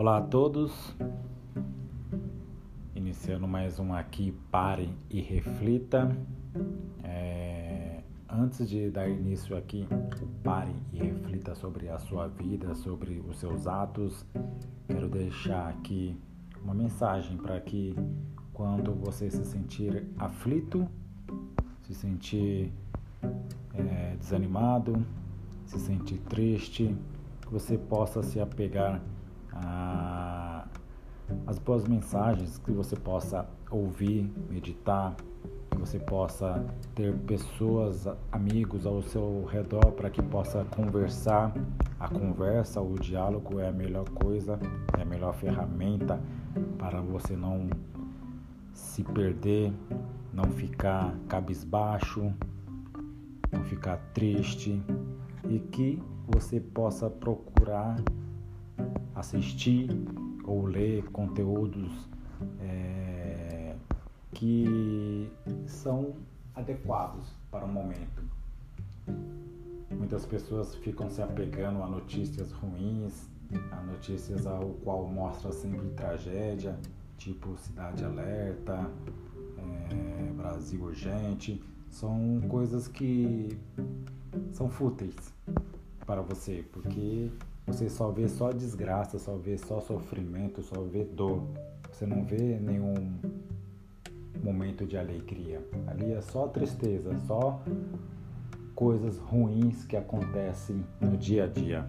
Olá a todos, iniciando mais um aqui, pare e reflita. É, antes de dar início aqui, pare e reflita sobre a sua vida, sobre os seus atos. Quero deixar aqui uma mensagem para que quando você se sentir aflito, se sentir é, desanimado, se sentir triste, que você possa se apegar às boas mensagens, que você possa ouvir, meditar, que você possa ter pessoas, amigos ao seu redor para que possa conversar. A conversa, o diálogo é a melhor coisa, é a melhor ferramenta para você não se perder, não ficar cabisbaixo, não ficar triste e que você possa procurar assistir ou ler conteúdos é, que são adequados para o momento. Muitas pessoas ficam se apegando a notícias ruins, a notícias ao qual mostra sempre tragédia, tipo Cidade Alerta, é, Brasil Urgente, são coisas que são fúteis para você, porque você só vê só desgraça, só vê só sofrimento, só vê dor. Você não vê nenhum momento de alegria. Ali é só tristeza, só coisas ruins que acontecem no dia a dia.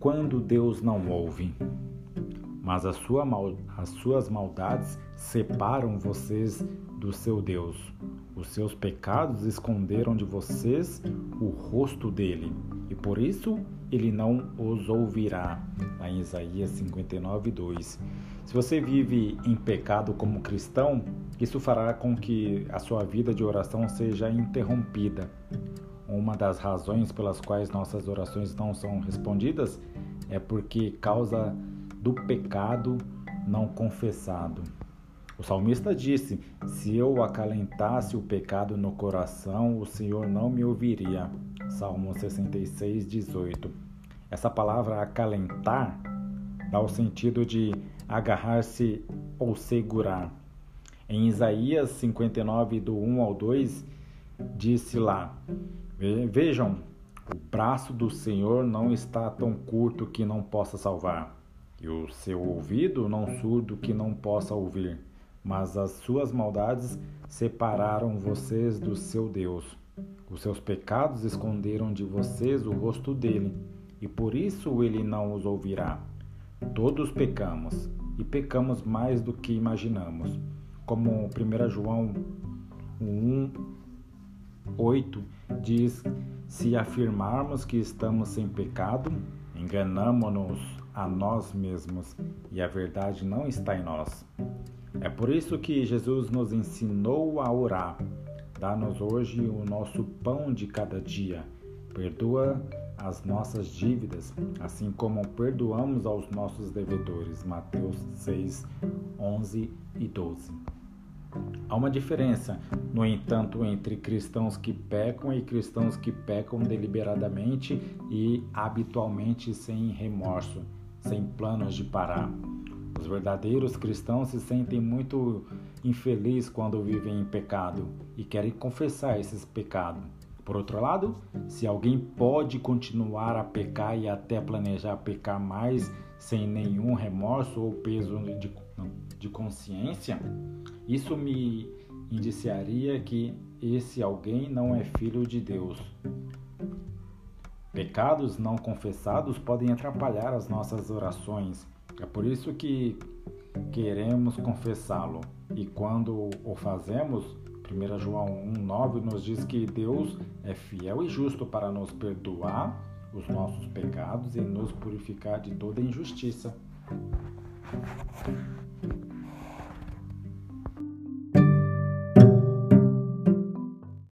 Quando Deus não ouve, mas a sua mal, as suas maldades separam vocês do seu Deus. Os seus pecados esconderam de vocês o rosto dele e por isso ele não os ouvirá. Lá em Isaías 59, 2. Se você vive em pecado como cristão, isso fará com que a sua vida de oração seja interrompida. Uma das razões pelas quais nossas orações não são respondidas é porque causa do pecado não confessado. O salmista disse: Se eu acalentasse o pecado no coração, o Senhor não me ouviria. Salmo 66, 18. Essa palavra acalentar dá o sentido de agarrar-se ou segurar. Em Isaías 59, do 1 ao 2, disse lá: Vejam, o braço do Senhor não está tão curto que não possa salvar, e o seu ouvido não surdo que não possa ouvir, mas as suas maldades separaram vocês do seu Deus os seus pecados esconderam de vocês o rosto dele, e por isso ele não os ouvirá. Todos pecamos, e pecamos mais do que imaginamos. Como 1 João 1, 8 diz: Se afirmarmos que estamos sem pecado, enganamos-nos a nós mesmos e a verdade não está em nós. É por isso que Jesus nos ensinou a orar Dá-nos hoje o nosso pão de cada dia. Perdoa as nossas dívidas, assim como perdoamos aos nossos devedores. Mateus 6, 11 e 12. Há uma diferença, no entanto, entre cristãos que pecam e cristãos que pecam deliberadamente e habitualmente sem remorso, sem planos de parar. Os verdadeiros cristãos se sentem muito infelizes quando vivem em pecado e querem confessar esses pecados. Por outro lado, se alguém pode continuar a pecar e até planejar pecar mais sem nenhum remorso ou peso de, de consciência, isso me indiciaria que esse alguém não é filho de Deus. Pecados não confessados podem atrapalhar as nossas orações é por isso que queremos confessá-lo. E quando o fazemos, 1 João 1,9 nos diz que Deus é fiel e justo para nos perdoar os nossos pecados e nos purificar de toda injustiça.